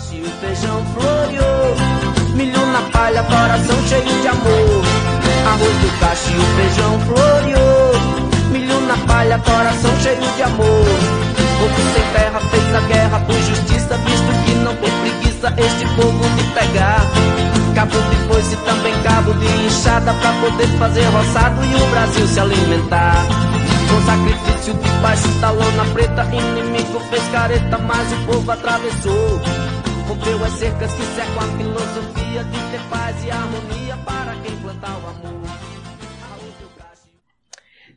e o feijão floreou. Milho na palha, coração cheio de amor. Arroz do cacho o feijão floreou. Milho na palha, coração cheio de amor. Povo sem terra fez a guerra por justiça, visto que não tem preguiça este povo de pegar. Cabo de foice, também cabo de enxada, pra poder fazer roçado e o Brasil se alimentar. Com sacrifício debaixo da lona preta, inimigo fez careta, mas o povo atravessou. Rompeu as cercas que cercam a filosofia de ter paz e harmonia para quem plantar o amor.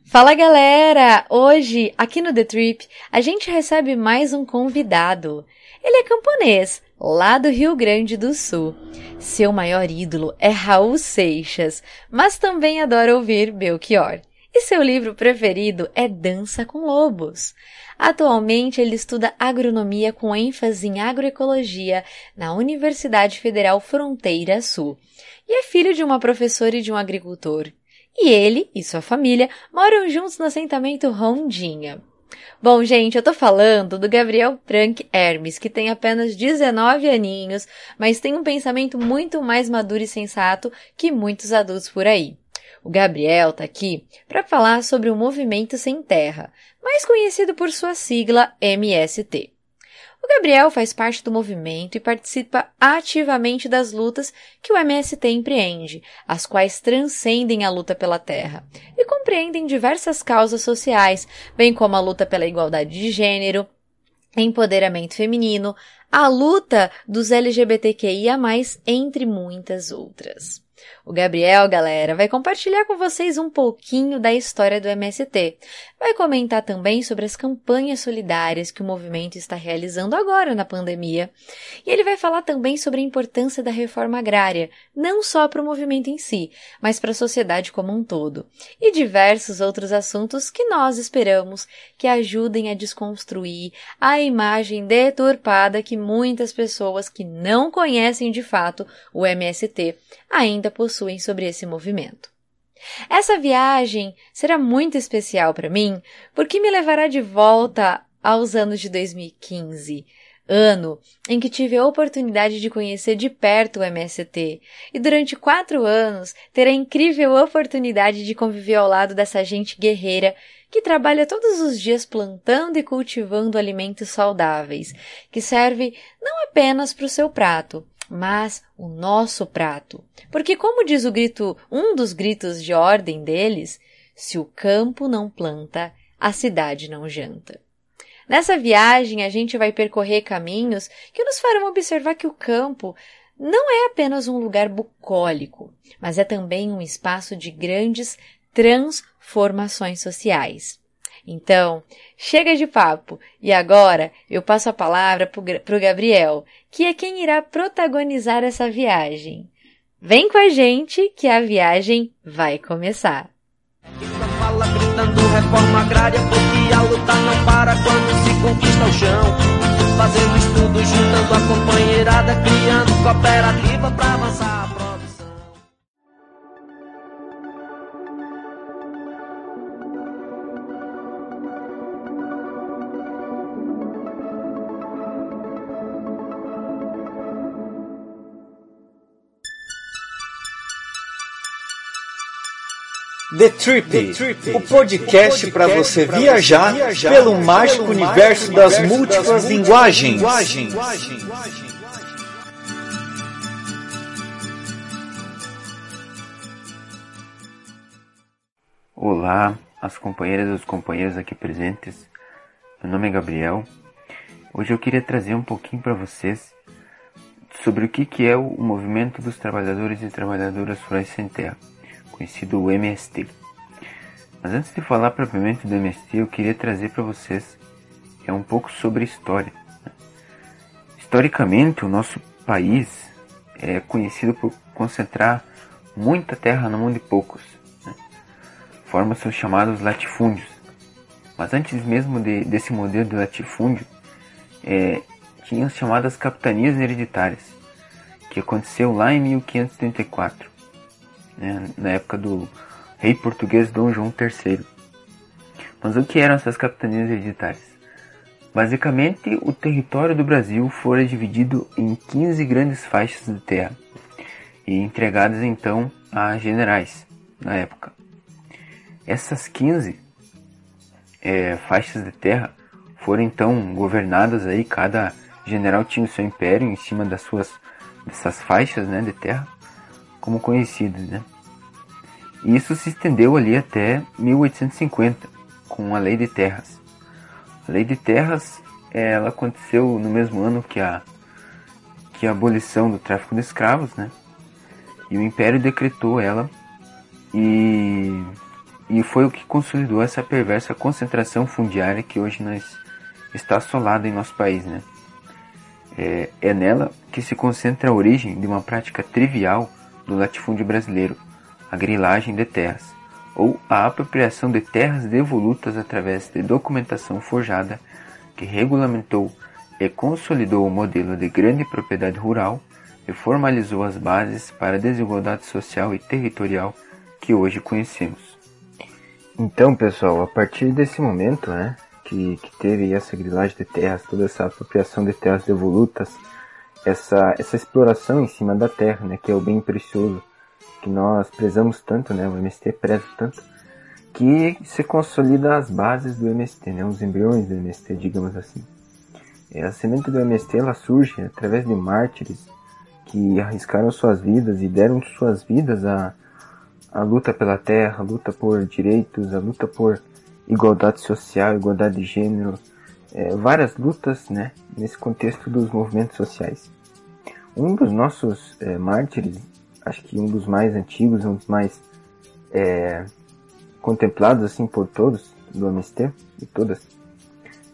Fala galera! Hoje, aqui no The Trip, a gente recebe mais um convidado. Ele é camponês, lá do Rio Grande do Sul. Seu maior ídolo é Raul Seixas, mas também adora ouvir Belchior. E seu livro preferido é Dança com Lobos. Atualmente ele estuda agronomia com ênfase em agroecologia na Universidade Federal Fronteira Sul. E é filho de uma professora e de um agricultor. E ele e sua família moram juntos no assentamento Rondinha. Bom, gente, eu tô falando do Gabriel Frank Hermes, que tem apenas 19 aninhos, mas tem um pensamento muito mais maduro e sensato que muitos adultos por aí. O Gabriel tá aqui para falar sobre o Movimento Sem Terra, mais conhecido por sua sigla MST. O Gabriel faz parte do movimento e participa ativamente das lutas que o MST empreende, as quais transcendem a luta pela terra e compreendem diversas causas sociais, bem como a luta pela igualdade de gênero, empoderamento feminino, a luta dos LGBTQIA+, entre muitas outras. O Gabriel, galera, vai compartilhar com vocês um pouquinho da história do MST. Vai comentar também sobre as campanhas solidárias que o movimento está realizando agora na pandemia. E ele vai falar também sobre a importância da reforma agrária, não só para o movimento em si, mas para a sociedade como um todo. E diversos outros assuntos que nós esperamos que ajudem a desconstruir a imagem deturpada que muitas pessoas que não conhecem de fato o MST ainda possuem sobre esse movimento. Essa viagem será muito especial para mim porque me levará de volta aos anos de 2015, ano em que tive a oportunidade de conhecer de perto o MST e durante quatro anos ter a incrível oportunidade de conviver ao lado dessa gente guerreira que trabalha todos os dias plantando e cultivando alimentos saudáveis, que serve não apenas para o seu prato, mas o nosso prato. Porque como diz o grito, um dos gritos de ordem deles, se o campo não planta, a cidade não janta. Nessa viagem a gente vai percorrer caminhos que nos farão observar que o campo não é apenas um lugar bucólico, mas é também um espaço de grandes transformações sociais. Então, chega de papo e agora eu passo a palavra para o Gabriel, que é quem irá protagonizar essa viagem. Vem com a gente que a viagem vai começar. Reforma agrária porque a luta não para quando se conquista o chão. Fazendo estudo, juntando a companheirada, criando cooperativa avançar The Trip, The Trip o podcast para você viajar, viajar pelo mágico universo das múltiplas linguagens. Olá, as companheiras e os companheiros aqui presentes. Meu nome é Gabriel. Hoje eu queria trazer um pouquinho para vocês sobre o que é o movimento dos trabalhadores e trabalhadoras rurais sem terra conhecido MST. Mas antes de falar propriamente do MST, eu queria trazer para vocês é um pouco sobre história. Historicamente, o nosso país é conhecido por concentrar muita terra na mão de poucos. Né? Forma-se os chamados latifúndios. Mas antes mesmo de, desse modelo de latifúndio, é, tinha as chamadas capitanias hereditárias, que aconteceu lá em 1534 né, na época do rei português Dom João III. Mas o que eram essas capitanias hereditárias? Basicamente, o território do Brasil fora dividido em 15 grandes faixas de terra e entregadas então a generais na época. Essas 15 é, faixas de terra foram então governadas aí, cada general tinha o seu império em cima das suas dessas faixas né, de terra, como conhecidas. Né? Isso se estendeu ali até 1850, com a Lei de Terras. A Lei de Terras ela aconteceu no mesmo ano que a, que a abolição do tráfico de escravos, né? E o Império decretou ela e, e foi o que consolidou essa perversa concentração fundiária que hoje nós está assolada em nosso país, né? É, é nela que se concentra a origem de uma prática trivial do latifúndio brasileiro, a grilagem de terras, ou a apropriação de terras devolutas através de documentação forjada que regulamentou e consolidou o modelo de grande propriedade rural e formalizou as bases para a desigualdade social e territorial que hoje conhecemos. Então, pessoal, a partir desse momento, né, que, que teve essa grilagem de terras, toda essa apropriação de terras devolutas, essa, essa exploração em cima da terra, né, que é o bem precioso que nós prezamos tanto, né, o MST preza tanto, que se consolida as bases do MST, né, os embriões do MST, digamos assim. É, a semente do MST ela surge através de mártires que arriscaram suas vidas e deram suas vidas à, à luta pela terra, a luta por direitos, a luta por igualdade social, igualdade de gênero, é, várias lutas né, nesse contexto dos movimentos sociais. Um dos nossos é, mártires, acho que um dos mais antigos, um dos mais é, contemplados assim por todos do MST e todas,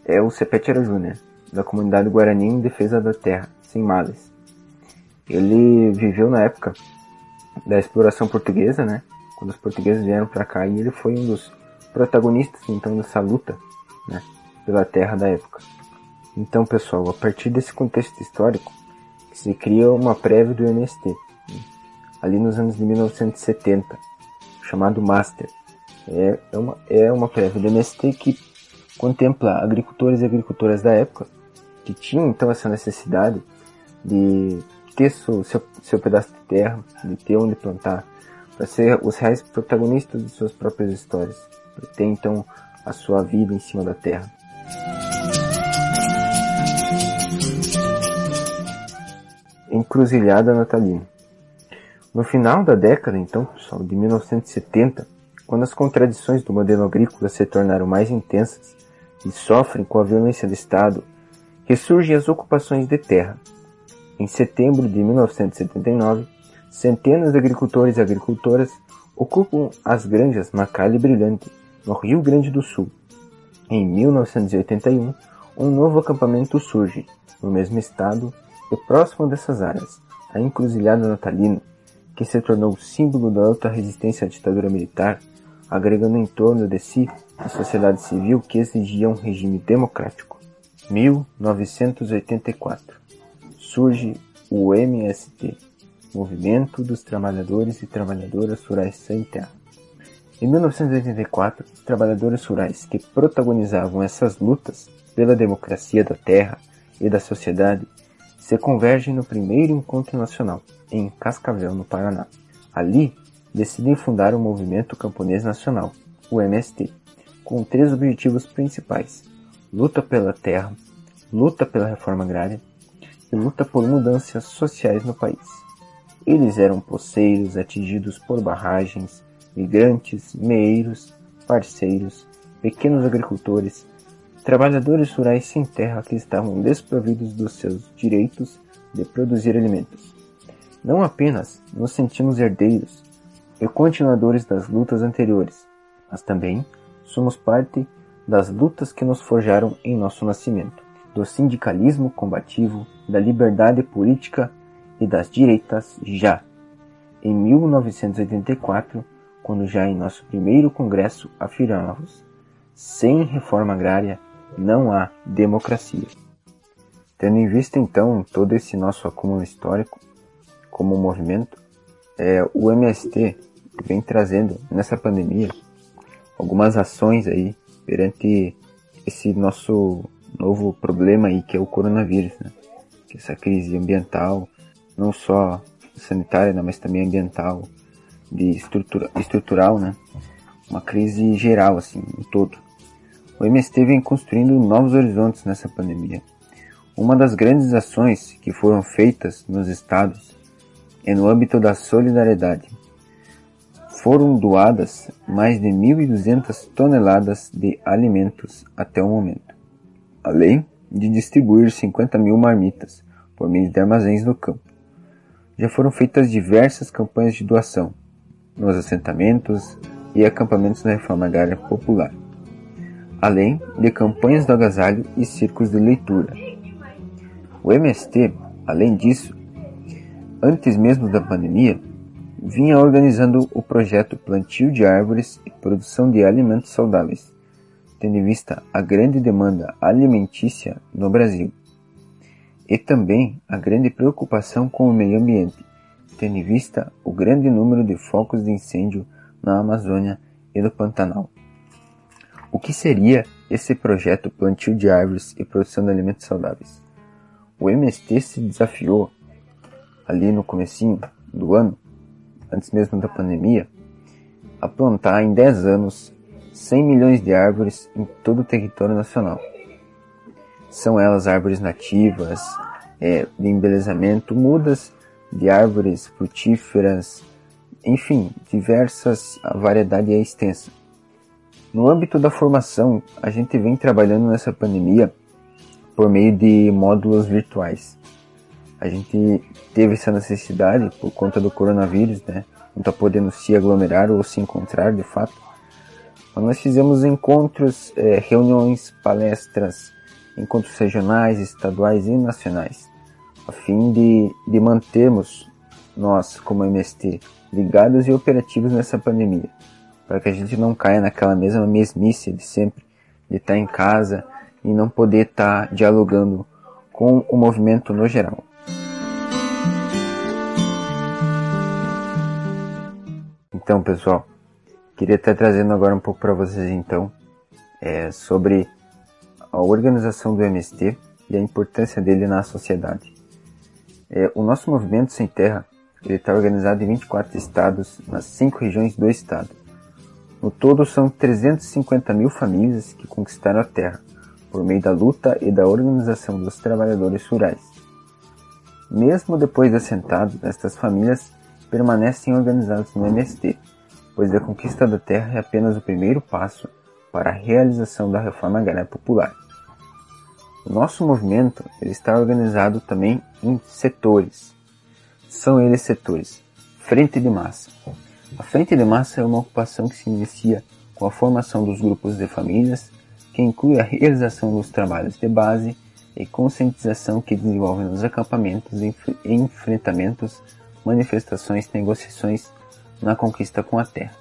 é o Sepete Araju, né, da comunidade Guarani em defesa da terra, sem males. Ele viveu na época da exploração portuguesa, né, quando os portugueses vieram para cá e ele foi um dos protagonistas então dessa luta né, pela terra da época. Então, pessoal, a partir desse contexto histórico, se cria uma prévia do MST, ali nos anos de 1970, chamado Master. É, é, uma, é uma prévia do MST que contempla agricultores e agricultoras da época, que tinham então essa necessidade de ter seu, seu, seu pedaço de terra, de ter onde plantar, para ser os reais protagonistas de suas próprias histórias ter então a sua vida em cima da terra. Encruzilhada natalina. No final da década, então, pessoal, de 1970, quando as contradições do modelo agrícola se tornaram mais intensas e sofrem com a violência do Estado, ressurgem as ocupações de terra. Em setembro de 1979, centenas de agricultores e agricultoras ocupam as granjas Macalha e Brilhante, no Rio Grande do Sul. Em 1981, um novo acampamento surge, no mesmo estado e próximo dessas áreas, a Encruzilhada Natalina, que se tornou símbolo da alta resistência à ditadura militar, agregando em torno de si a sociedade civil que exigia um regime democrático. 1984 surge o MST, Movimento dos Trabalhadores e Trabalhadoras Rurais Sem Terra. Em 1984, os trabalhadores rurais que protagonizavam essas lutas pela democracia da terra e da sociedade se convergem no primeiro encontro nacional, em Cascavel, no Paraná. Ali, decidem fundar o Movimento Camponês Nacional, o MST, com três objetivos principais: luta pela terra, luta pela reforma agrária e luta por mudanças sociais no país. Eles eram poceiros atingidos por barragens, migrantes, meeiros, parceiros, pequenos agricultores, trabalhadores rurais sem terra que estavam desprovidos dos seus direitos de produzir alimentos. Não apenas nos sentimos herdeiros e continuadores das lutas anteriores, mas também somos parte das lutas que nos forjaram em nosso nascimento, do sindicalismo combativo, da liberdade política e das direitas já. Em 1984, quando já em nosso primeiro congresso afirmávamos: sem reforma agrária não há democracia. Tendo em vista então todo esse nosso acúmulo histórico como movimento, é, o MST vem trazendo nessa pandemia algumas ações aí perante esse nosso novo problema aí que é o coronavírus, né? Que essa crise ambiental, não só sanitária, né, mas também ambiental, de estrutura, estrutural, né? Uma crise geral, assim, em todo. O MST vem construindo novos horizontes nessa pandemia. Uma das grandes ações que foram feitas nos estados é no âmbito da solidariedade. Foram doadas mais de 1.200 toneladas de alimentos até o momento, além de distribuir 50 mil marmitas por meio de armazéns no campo. Já foram feitas diversas campanhas de doação nos assentamentos e acampamentos da reforma agrária popular, além de campanhas do agasalho e círculos de leitura. O MST, além disso, antes mesmo da pandemia, vinha organizando o projeto Plantio de Árvores e Produção de Alimentos Saudáveis, tendo em vista a grande demanda alimentícia no Brasil, e também a grande preocupação com o meio ambiente, tendo em vista o grande número de focos de incêndio na Amazônia e no Pantanal. O que seria esse projeto Plantio de Árvores e Produção de Alimentos Saudáveis? O MST se desafiou ali no comecinho do ano, antes mesmo da pandemia, a plantar em 10 anos 100 milhões de árvores em todo o território nacional. São elas árvores nativas, é, de embelezamento, mudas de árvores frutíferas, enfim, diversas, a variedade é extensa. No âmbito da formação, a gente vem trabalhando nessa pandemia por meio de módulos virtuais. A gente teve essa necessidade por conta do coronavírus, né? Não está podendo se aglomerar ou se encontrar de fato. Mas nós fizemos encontros, é, reuniões, palestras, encontros regionais, estaduais e nacionais a fim de, de mantermos nós, como MST, ligados e operativos nessa pandemia, para que a gente não caia naquela mesma mesmice de sempre, de estar em casa e não poder estar dialogando com o movimento no geral. Então, pessoal, queria estar trazendo agora um pouco para vocês então é, sobre a organização do MST e a importância dele na sociedade. É, o nosso movimento Sem Terra está organizado em 24 estados, nas 5 regiões do estado. No todo, são 350 mil famílias que conquistaram a terra, por meio da luta e da organização dos trabalhadores rurais. Mesmo depois de assentados, estas famílias permanecem organizadas no MST, pois a conquista da terra é apenas o primeiro passo para a realização da reforma agrária popular. O nosso movimento ele está organizado também em setores. São eles setores. Frente de massa. A frente de massa é uma ocupação que se inicia com a formação dos grupos de famílias, que inclui a realização dos trabalhos de base e conscientização que desenvolve nos acampamentos, enfrentamentos, manifestações, negociações na conquista com a terra.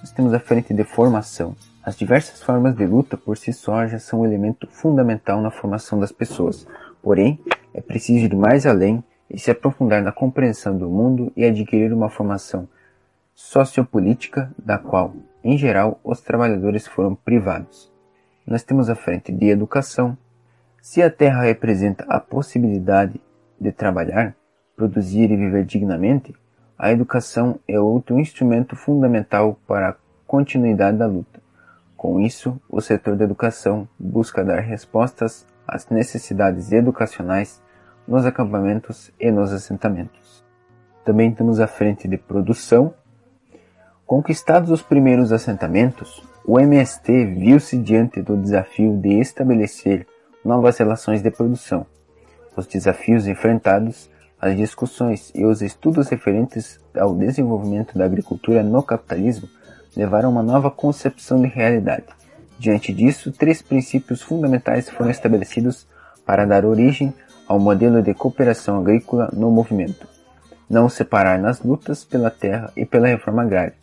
Nós temos a frente de formação, as diversas formas de luta por si só já são um elemento fundamental na formação das pessoas. Porém, é preciso ir mais além e se aprofundar na compreensão do mundo e adquirir uma formação sociopolítica da qual, em geral, os trabalhadores foram privados. Nós temos a frente de educação. Se a terra representa a possibilidade de trabalhar, produzir e viver dignamente, a educação é outro instrumento fundamental para a continuidade da luta. Com isso, o setor da educação busca dar respostas às necessidades educacionais nos acampamentos e nos assentamentos. Também temos a frente de produção. Conquistados os primeiros assentamentos, o MST viu-se diante do desafio de estabelecer novas relações de produção. Os desafios enfrentados, as discussões e os estudos referentes ao desenvolvimento da agricultura no capitalismo levaram a uma nova concepção de realidade. Diante disso, três princípios fundamentais foram estabelecidos para dar origem ao modelo de cooperação agrícola no movimento. Não separar nas lutas pela terra e pela reforma agrária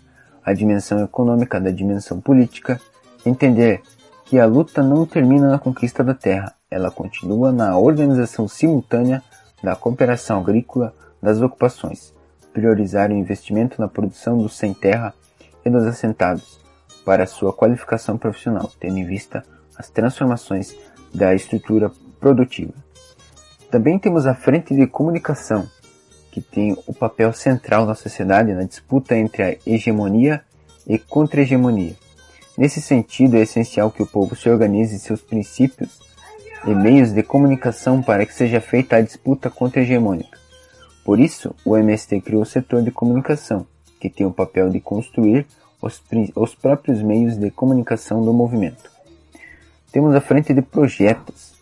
a dimensão econômica da dimensão política, entender que a luta não termina na conquista da terra, ela continua na organização simultânea da cooperação agrícola das ocupações, priorizar o investimento na produção do sem terra e dos assentados para sua qualificação profissional, tendo em vista as transformações da estrutura produtiva. Também temos a frente de comunicação, que tem o papel central na sociedade na disputa entre a hegemonia e contra-hegemonia. Nesse sentido, é essencial que o povo se organize seus princípios e meios de comunicação para que seja feita a disputa contra-hegemônica. Por isso, o MST criou o setor de comunicação, que tem o papel de construir os, os próprios meios de comunicação do movimento. Temos a frente de projetos,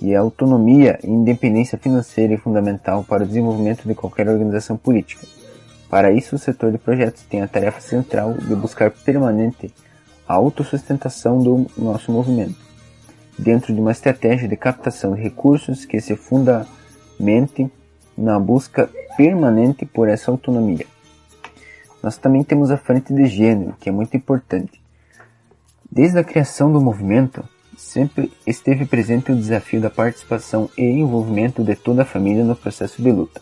e a autonomia e independência financeira é fundamental para o desenvolvimento de qualquer organização política. Para isso, o setor de projetos tem a tarefa central de buscar permanente a autossustentação do nosso movimento, dentro de uma estratégia de captação de recursos que se fundamente na busca permanente por essa autonomia. Nós também temos a frente de gênero, que é muito importante. Desde a criação do movimento, sempre esteve presente o desafio da participação e envolvimento de toda a família no processo de luta,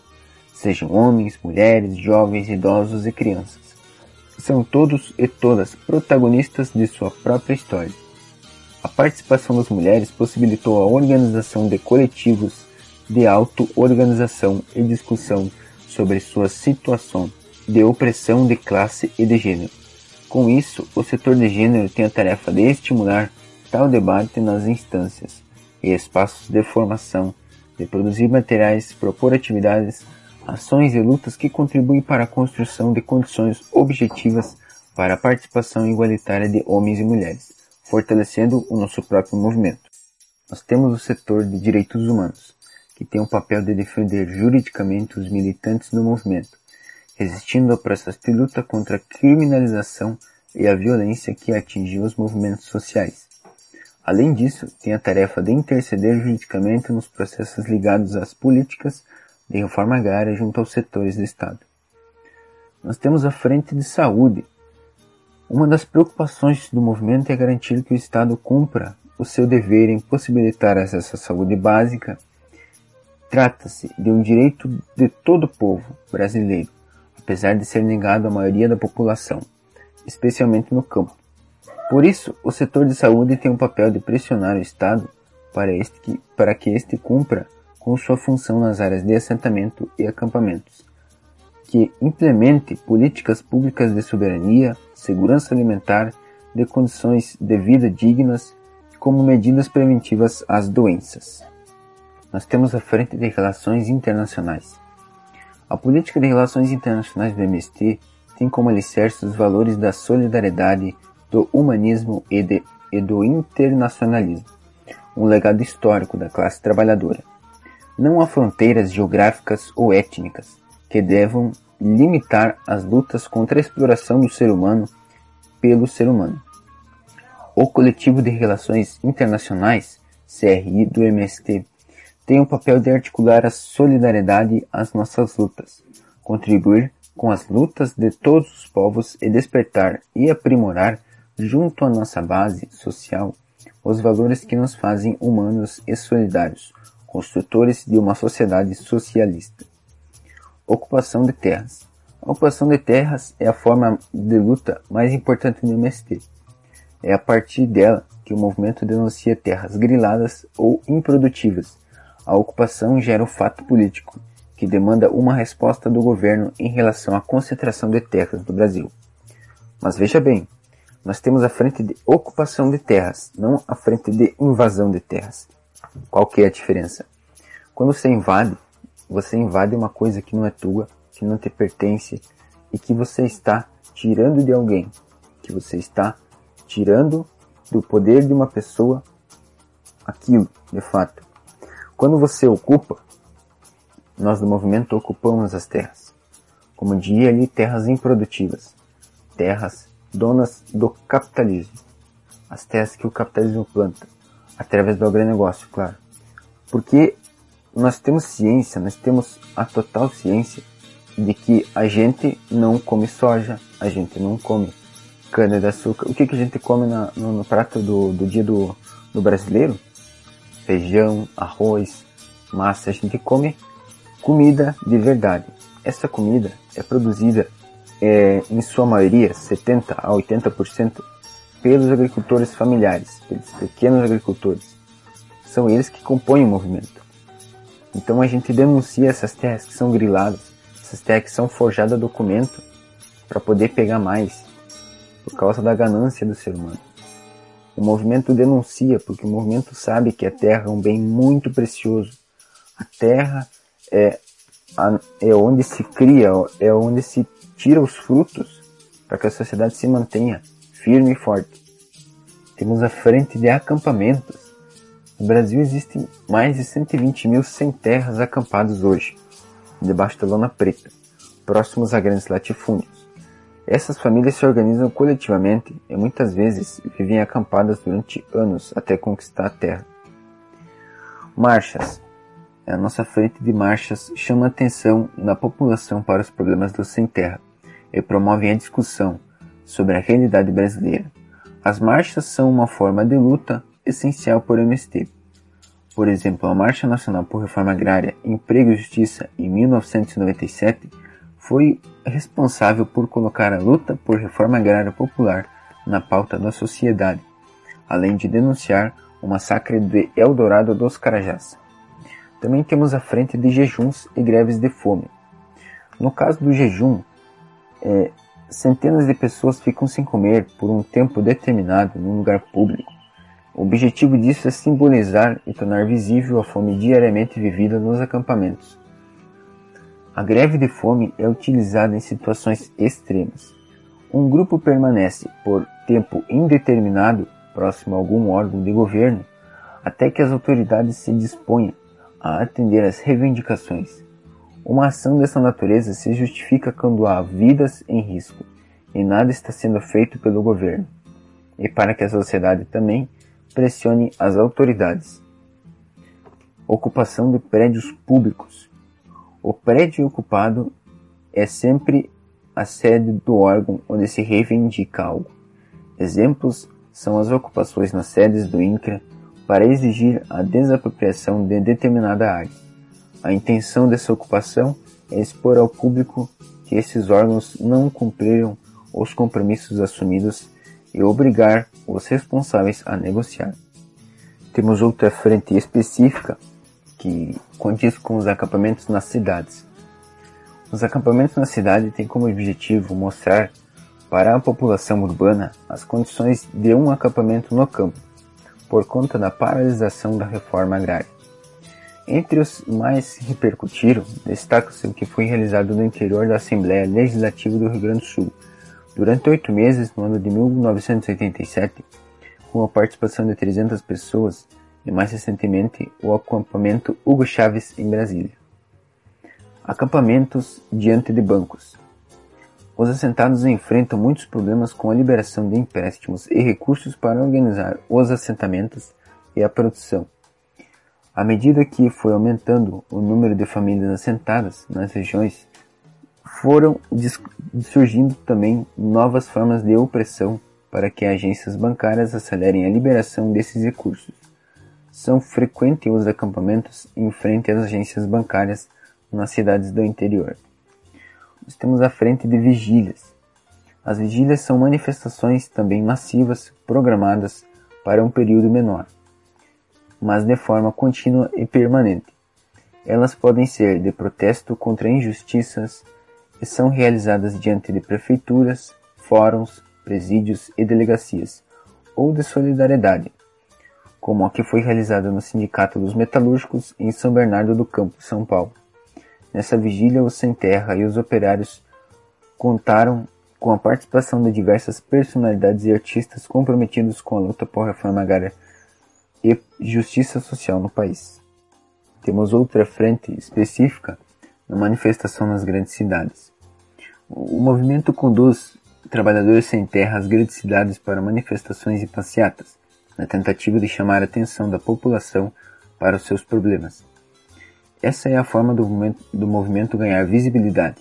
sejam homens, mulheres, jovens, idosos e crianças são todos e todas protagonistas de sua própria história. A participação das mulheres possibilitou a organização de coletivos de auto-organização e discussão sobre sua situação de opressão de classe e de gênero. Com isso, o setor de gênero tem a tarefa de estimular tal debate nas instâncias e espaços de formação, de produzir materiais, propor atividades ações e lutas que contribuem para a construção de condições objetivas para a participação igualitária de homens e mulheres, fortalecendo o nosso próprio movimento. Nós temos o setor de direitos humanos, que tem o papel de defender juridicamente os militantes do movimento, resistindo ao processo de luta contra a criminalização e a violência que atingiu os movimentos sociais. Além disso, tem a tarefa de interceder juridicamente nos processos ligados às políticas de reforma agrária junto aos setores do Estado. Nós temos a frente de saúde. Uma das preocupações do movimento é garantir que o Estado cumpra o seu dever em possibilitar acesso à saúde básica. Trata-se de um direito de todo o povo brasileiro, apesar de ser negado à maioria da população, especialmente no campo. Por isso, o setor de saúde tem o papel de pressionar o Estado para, este, para que este cumpra com sua função nas áreas de assentamento e acampamentos, que implemente políticas públicas de soberania, segurança alimentar, de condições de vida dignas, como medidas preventivas às doenças. Nós temos a frente de relações internacionais. A política de relações internacionais do MST tem como alicerce os valores da solidariedade, do humanismo e, de, e do internacionalismo, um legado histórico da classe trabalhadora não há fronteiras geográficas ou étnicas que devam limitar as lutas contra a exploração do ser humano pelo ser humano. O Coletivo de Relações Internacionais, CRI do MST, tem o papel de articular a solidariedade às nossas lutas, contribuir com as lutas de todos os povos e despertar e aprimorar, junto à nossa base social, os valores que nos fazem humanos e solidários, construtores de uma sociedade socialista. Ocupação de terras. A ocupação de terras é a forma de luta mais importante do MST. É a partir dela que o movimento denuncia terras griladas ou improdutivas. A ocupação gera o fato político, que demanda uma resposta do governo em relação à concentração de terras no Brasil. Mas veja bem, nós temos a frente de ocupação de terras, não a frente de invasão de terras. Qual que é a diferença? Quando você invade, você invade uma coisa que não é tua, que não te pertence e que você está tirando de alguém, que você está tirando do poder de uma pessoa aquilo, de fato. Quando você ocupa, nós do movimento ocupamos as terras. Como diria ali, terras improdutivas, terras donas do capitalismo, as terras que o capitalismo planta, através do agronegócio, claro. Porque nós temos ciência, nós temos a total ciência de que a gente não come soja, a gente não come cana de açúcar. O que, que a gente come na, no, no, prato do, do dia do, do brasileiro? Feijão, arroz, massa. A gente come comida de verdade. Essa comida é produzida é, em sua maioria, 70 a 80%, pelos agricultores familiares, pelos pequenos agricultores. são eles que compõem o movimento. Então a gente denuncia essas terras que são griladas, essas terras que são forjadas a documento para poder pegar mais, por causa da ganância do ser humano. O movimento denuncia porque o movimento sabe que a terra é um bem muito precioso. A terra é, é onde se cria, é onde se tira os frutos para que a sociedade se mantenha firme e forte. Temos a frente de acampamentos. No Brasil existem mais de 120 mil sem terras acampados hoje, debaixo da lona preta, próximos a grandes latifúndios. Essas famílias se organizam coletivamente e muitas vezes vivem acampadas durante anos até conquistar a terra. Marchas. A nossa frente de marchas chama atenção na população para os problemas do sem terra e promovem a discussão sobre a realidade brasileira. As marchas são uma forma de luta essencial por MST. Por exemplo, a Marcha Nacional por Reforma Agrária, Emprego e Justiça em 1997 foi responsável por colocar a luta por reforma agrária popular na pauta da sociedade, além de denunciar o massacre de Eldorado dos Carajás. Também temos a frente de jejuns e greves de fome. No caso do jejum, é, centenas de pessoas ficam sem comer por um tempo determinado num lugar público. O objetivo disso é simbolizar e tornar visível a fome diariamente vivida nos acampamentos. A greve de fome é utilizada em situações extremas. Um grupo permanece por tempo indeterminado próximo a algum órgão de governo até que as autoridades se disponham a atender às reivindicações. Uma ação dessa natureza se justifica quando há vidas em risco e nada está sendo feito pelo governo, e para que a sociedade também pressione as autoridades. Ocupação de prédios públicos o prédio ocupado é sempre a sede do órgão onde se reivindica algo. Exemplos são as ocupações nas sedes do INCRA para exigir a desapropriação de determinada área. A intenção dessa ocupação é expor ao público que esses órgãos não cumpriram os compromissos assumidos e obrigar os responsáveis a negociar. Temos outra frente específica que condiz com os acampamentos nas cidades. Os acampamentos na cidade têm como objetivo mostrar para a população urbana as condições de um acampamento no campo, por conta da paralisação da reforma agrária. Entre os mais repercutiram, destaca-se o que foi realizado no interior da Assembleia Legislativa do Rio Grande do Sul, durante oito meses no ano de 1987, com a participação de 300 pessoas e mais recentemente o acampamento Hugo Chaves em Brasília. Acampamentos diante de bancos. Os assentados enfrentam muitos problemas com a liberação de empréstimos e recursos para organizar os assentamentos e a produção. À medida que foi aumentando o número de famílias assentadas nas regiões, foram surgindo também novas formas de opressão para que agências bancárias acelerem a liberação desses recursos. São frequentes os acampamentos em frente às agências bancárias nas cidades do interior. Nós temos a frente de vigílias. As vigílias são manifestações também massivas programadas para um período menor, mas de forma contínua e permanente. Elas podem ser de protesto contra injustiças e são realizadas diante de prefeituras, fóruns, presídios e delegacias, ou de solidariedade, como a que foi realizada no Sindicato dos Metalúrgicos em São Bernardo do Campo, São Paulo. Nessa vigília, os sem terra e os operários contaram com a participação de diversas personalidades e artistas comprometidos com a luta por reforma agrária e justiça social no país. Temos outra frente específica na manifestação nas grandes cidades. O movimento conduz trabalhadores sem terra às grandes cidades para manifestações e passeatas, na tentativa de chamar a atenção da população para os seus problemas. Essa é a forma do movimento, do movimento ganhar visibilidade.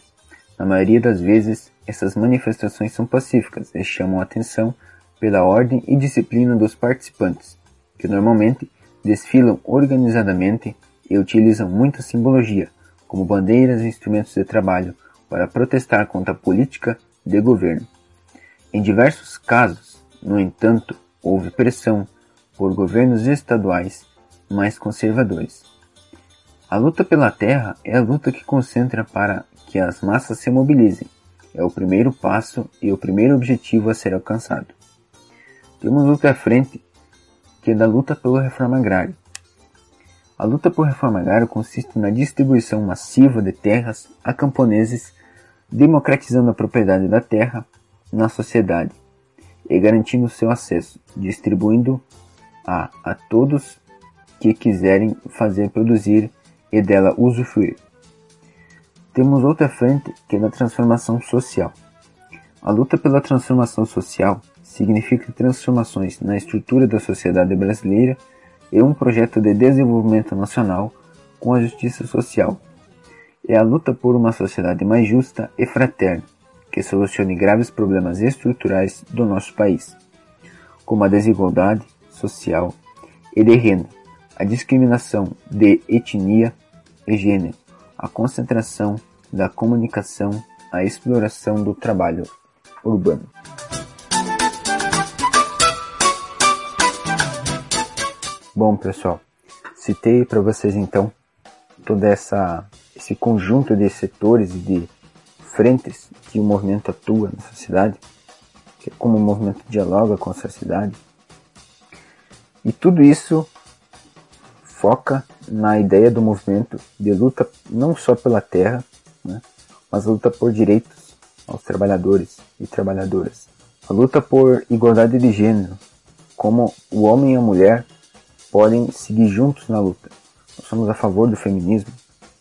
Na maioria das vezes, essas manifestações são pacíficas e chamam a atenção pela ordem e disciplina dos participantes, que normalmente desfilam organizadamente e utilizam muita simbologia, como bandeiras e instrumentos de trabalho, para protestar contra a política de governo. Em diversos casos, no entanto, houve pressão por governos estaduais mais conservadores. A luta pela terra é a luta que concentra para que as massas se mobilizem. É o primeiro passo e o primeiro objetivo a ser alcançado. Temos outra frente, que é da luta pela reforma agrária. A luta por reforma agrária consiste na distribuição massiva de terras a camponeses, democratizando a propriedade da terra na sociedade e garantindo seu acesso, distribuindo a a todos que quiserem fazer produzir e dela usufruir. Temos outra frente que é da transformação social. A luta pela transformação social significa transformações na estrutura da sociedade brasileira e um projeto de desenvolvimento nacional com a justiça social. É a luta por uma sociedade mais justa e fraterna, que solucione graves problemas estruturais do nosso país, como a desigualdade social e de renda, a discriminação de etnia e gênero, a concentração da comunicação, a exploração do trabalho urbano. Bom, pessoal, citei para vocês então toda essa esse conjunto de setores e de frentes que o movimento atua na sociedade, que é como o movimento dialoga com a sociedade. E tudo isso foca na ideia do movimento de luta não só pela terra, né, mas luta por direitos aos trabalhadores e trabalhadoras. A luta por igualdade de gênero, como o homem e a mulher podem seguir juntos na luta. Nós somos a favor do feminismo,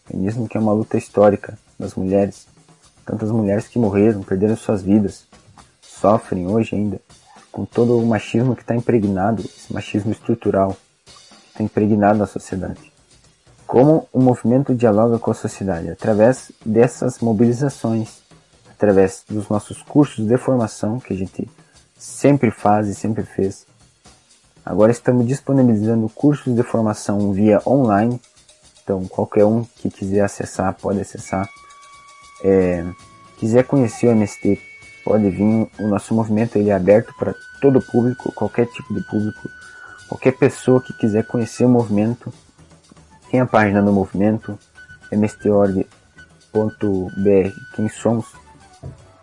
feminismo que é uma luta histórica das mulheres, tantas mulheres que morreram, perderam suas vidas, sofrem hoje ainda com todo o machismo que está impregnado, esse machismo estrutural que está impregnado na sociedade. Como o movimento dialoga com a sociedade? Através dessas mobilizações, através dos nossos cursos de formação que a gente sempre faz e sempre fez, Agora estamos disponibilizando cursos de formação via online, então qualquer um que quiser acessar pode acessar. É, quiser conhecer o MST, pode vir. O nosso movimento ele é aberto para todo público, qualquer tipo de público, qualquer pessoa que quiser conhecer o movimento. Tem a página do movimento, mstorg.br, quem somos,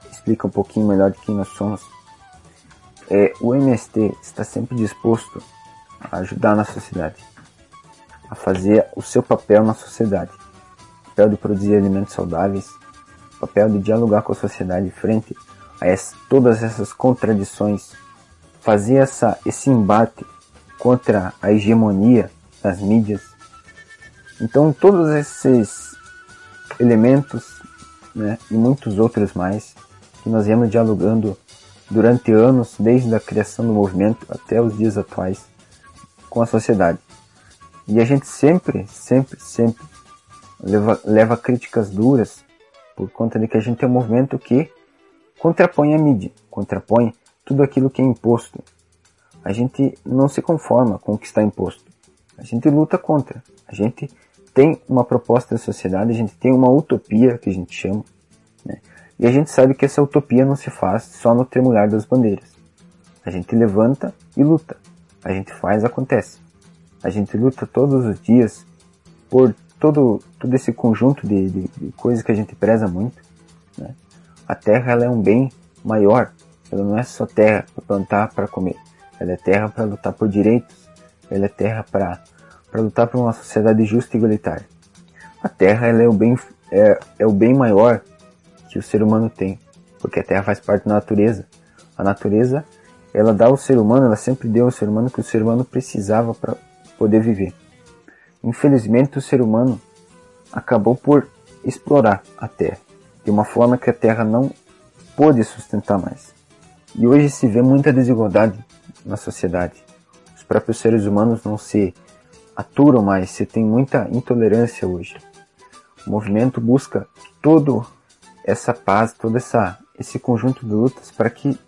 explica um pouquinho melhor de quem nós somos é, o MST está sempre disposto a ajudar na sociedade, a fazer o seu papel na sociedade, o papel de produzir alimentos saudáveis, o papel de dialogar com a sociedade frente a essa, todas essas contradições, fazer essa, esse embate contra a hegemonia das mídias. Então todos esses elementos né, e muitos outros mais que nós viemos dialogando durante anos, desde a criação do movimento até os dias atuais, com a sociedade. E a gente sempre, sempre, sempre leva, leva críticas duras por conta de que a gente é um movimento que contrapõe a mídia, contrapõe tudo aquilo que é imposto. A gente não se conforma com o que está imposto. A gente luta contra. A gente tem uma proposta da sociedade, a gente tem uma utopia que a gente chama? E a gente sabe que essa utopia não se faz só no tremular das bandeiras. A gente levanta e luta. A gente faz, acontece. A gente luta todos os dias por todo, todo esse conjunto de, de, de coisas que a gente preza muito. Né? A terra ela é um bem maior. Ela não é só terra para plantar, para comer. Ela é terra para lutar por direitos. Ela é terra para lutar por uma sociedade justa e igualitária. A terra ela é o bem é, é o bem maior que o ser humano tem, porque a Terra faz parte da natureza. A natureza, ela dá ao ser humano, ela sempre deu ao ser humano o que o ser humano precisava para poder viver. Infelizmente, o ser humano acabou por explorar a Terra de uma forma que a Terra não pôde sustentar mais. E hoje se vê muita desigualdade na sociedade. Os próprios seres humanos não se aturam mais, se tem muita intolerância hoje. O movimento busca todo essa paz, todo essa, esse conjunto de lutas para que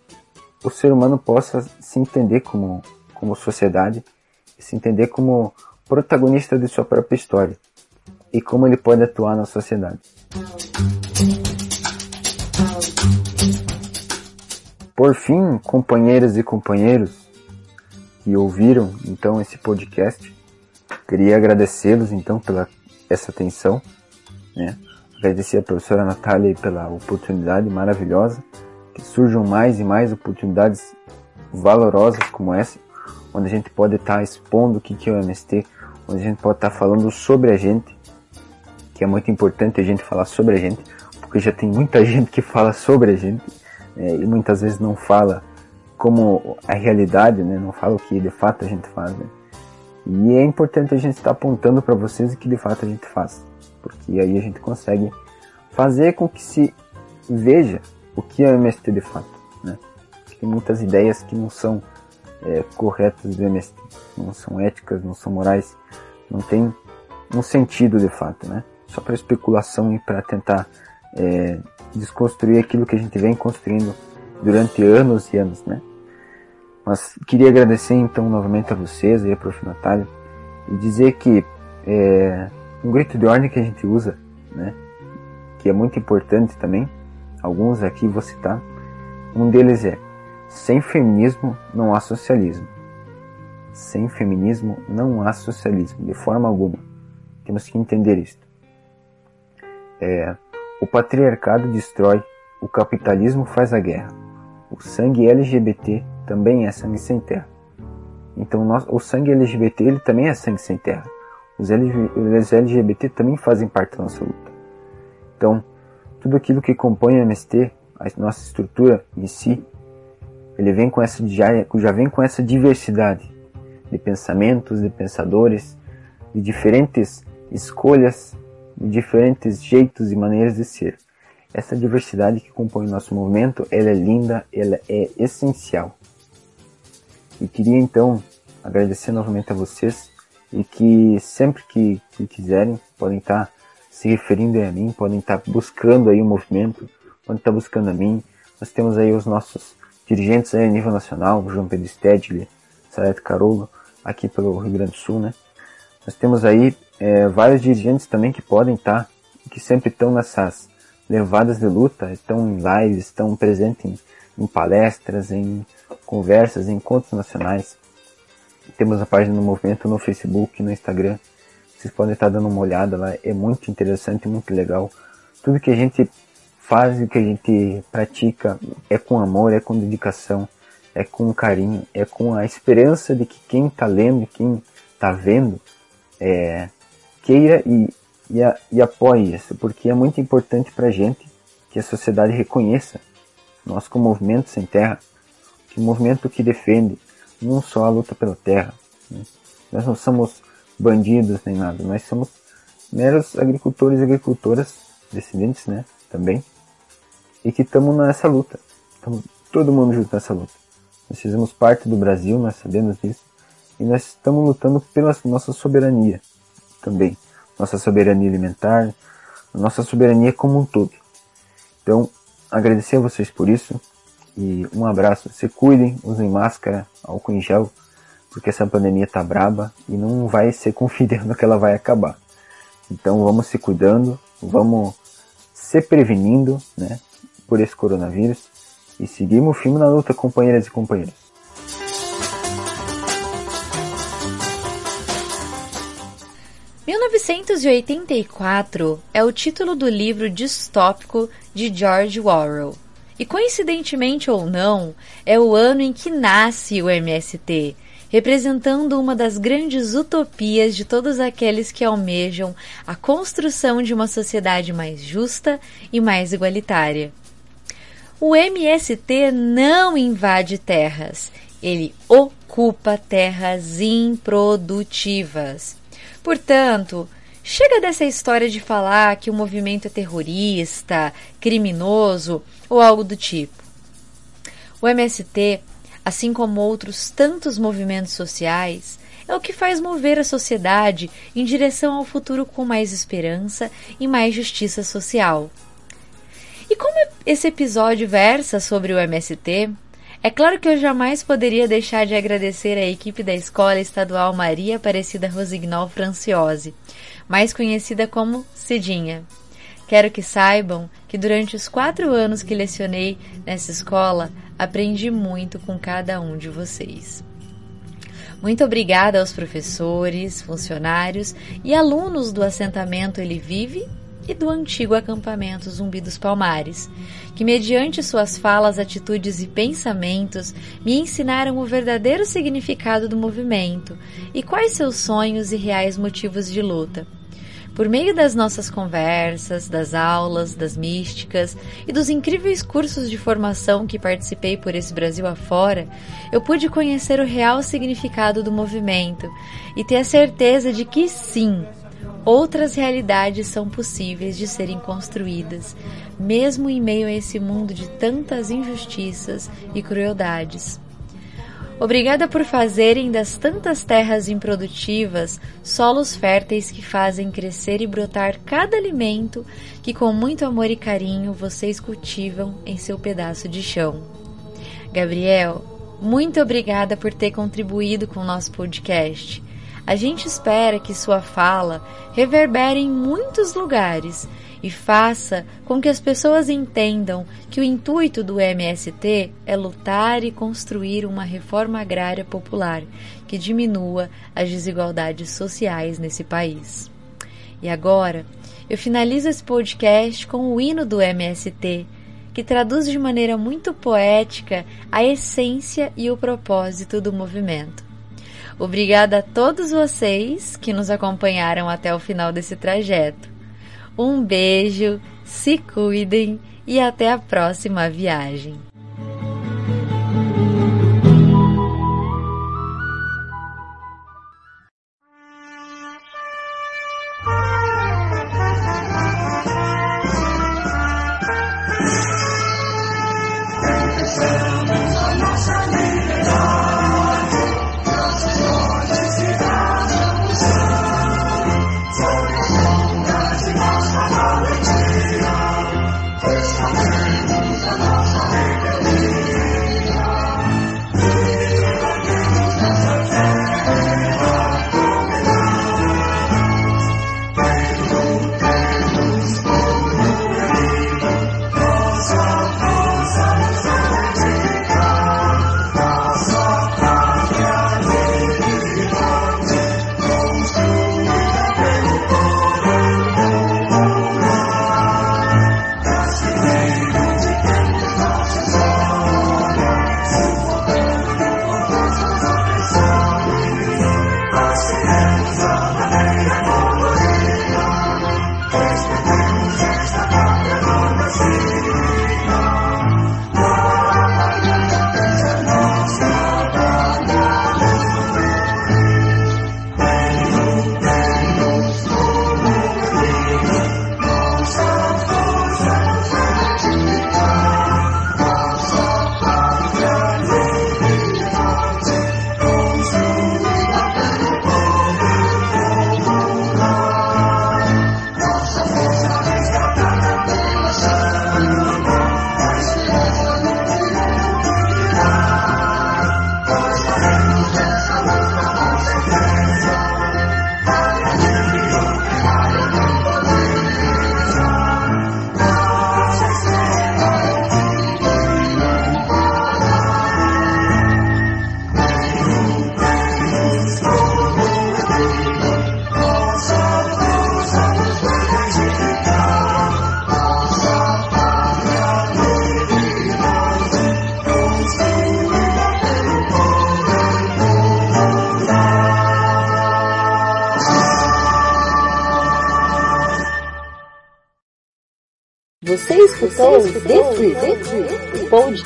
o ser humano possa se entender como, como sociedade, se entender como protagonista de sua própria história e como ele pode atuar na sociedade. Por fim, companheiras e companheiros que ouviram então esse podcast, Queria agradecê-los então pela essa atenção, né? Agradecer a professora Natália pela oportunidade maravilhosa, que surjam mais e mais oportunidades valorosas como essa, onde a gente pode estar tá expondo o que é o MST, onde a gente pode estar tá falando sobre a gente, que é muito importante a gente falar sobre a gente, porque já tem muita gente que fala sobre a gente é, e muitas vezes não fala como a realidade, né? não fala o que de fato a gente faz. Né? E é importante a gente estar apontando para vocês o que de fato a gente faz, porque aí a gente consegue fazer com que se veja o que é o MST de fato. Né? Tem muitas ideias que não são é, corretas do MST, não são éticas, não são morais, não tem um sentido de fato, né? Só para especulação e para tentar é, desconstruir aquilo que a gente vem construindo durante anos e anos, né? Mas queria agradecer então novamente a vocês e a Prof. Natália e dizer que é, um grito de ordem que a gente usa, né? Que é muito importante também, alguns aqui vou citar, um deles é sem feminismo não há socialismo. Sem feminismo não há socialismo, de forma alguma. Temos que entender isto. É, o patriarcado destrói, o capitalismo faz a guerra. O sangue LGBT também é sangue sem terra. Então nós, o sangue LGBT ele também é sangue sem terra. Os, LGBT também fazem parte da nossa luta. Então, tudo aquilo que compõe o MST, a nossa estrutura em si, ele vem com essa já, já vem com essa diversidade de pensamentos, de pensadores, de diferentes escolhas, de diferentes jeitos e maneiras de ser. Essa diversidade que compõe o nosso movimento, ela é linda, ela é essencial. E queria então agradecer novamente a vocês e que sempre que, que quiserem podem estar se referindo a mim, podem estar buscando aí o movimento, podem estar buscando a mim. Nós temos aí os nossos dirigentes aí a nível nacional, João Pedro Stedley, Sareto Carolo, aqui pelo Rio Grande do Sul, né? Nós temos aí é, vários dirigentes também que podem estar, que sempre estão nessas levadas de luta, estão em lives, estão presentes em, em palestras, em conversas, em encontros nacionais. Temos a página do movimento no Facebook, no Instagram. Vocês podem estar dando uma olhada lá, é muito interessante, muito legal. Tudo que a gente faz o que a gente pratica é com amor, é com dedicação, é com carinho, é com a esperança de que quem está lendo, quem está vendo, é, queira e, e, a, e apoie isso, porque é muito importante para a gente que a sociedade reconheça nós como movimento sem terra, que movimento que defende não só a luta pela terra. Né? Nós não somos bandidos nem nada, nós somos meros agricultores e agricultoras, descendentes, né, também, e que estamos nessa luta. Estamos todo mundo junto nessa luta. Nós fizemos parte do Brasil, nós sabemos disso, e nós estamos lutando pela nossa soberania também. Nossa soberania alimentar, nossa soberania como um todo. Então, agradecer a vocês por isso e um abraço. Se cuidem, usem máscara, álcool em gel, porque essa pandemia tá braba e não vai ser confiando que ela vai acabar. Então vamos se cuidando, vamos se prevenindo, né? por esse coronavírus e seguimos firme na luta, companheiras e companheiros. ...1984 é o título do livro distópico de George Orwell. E coincidentemente ou não, é o ano em que nasce o MST, representando uma das grandes utopias de todos aqueles que almejam a construção de uma sociedade mais justa e mais igualitária. O MST não invade terras, ele ocupa terras improdutivas. Portanto, chega dessa história de falar que o movimento é terrorista, criminoso ou algo do tipo. O MST, assim como outros tantos movimentos sociais, é o que faz mover a sociedade em direção ao futuro com mais esperança e mais justiça social. E como esse episódio versa sobre o MST, é claro que eu jamais poderia deixar de agradecer à equipe da Escola Estadual Maria Aparecida Rosignol Franciose, mais conhecida como Cidinha. Quero que saibam que durante os quatro anos que lecionei nessa escola, aprendi muito com cada um de vocês. Muito obrigada aos professores, funcionários e alunos do assentamento Ele Vive e do antigo acampamento Zumbi dos Palmares, que, mediante suas falas, atitudes e pensamentos, me ensinaram o verdadeiro significado do movimento e quais seus sonhos e reais motivos de luta. Por meio das nossas conversas, das aulas, das místicas e dos incríveis cursos de formação que participei por esse Brasil afora, eu pude conhecer o real significado do movimento e ter a certeza de que sim, Outras realidades são possíveis de serem construídas, mesmo em meio a esse mundo de tantas injustiças e crueldades. Obrigada por fazerem das tantas terras improdutivas solos férteis que fazem crescer e brotar cada alimento que, com muito amor e carinho, vocês cultivam em seu pedaço de chão. Gabriel, muito obrigada por ter contribuído com o nosso podcast. A gente espera que sua fala reverbere em muitos lugares e faça com que as pessoas entendam que o intuito do MST é lutar e construir uma reforma agrária popular que diminua as desigualdades sociais nesse país. E agora, eu finalizo esse podcast com o hino do MST, que traduz de maneira muito poética a essência e o propósito do movimento. Obrigada a todos vocês que nos acompanharam até o final desse trajeto. Um beijo, se cuidem e até a próxima viagem.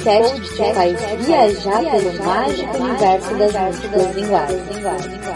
Podcast que faz viajar pelo mágico universo das múltiplas linguagens.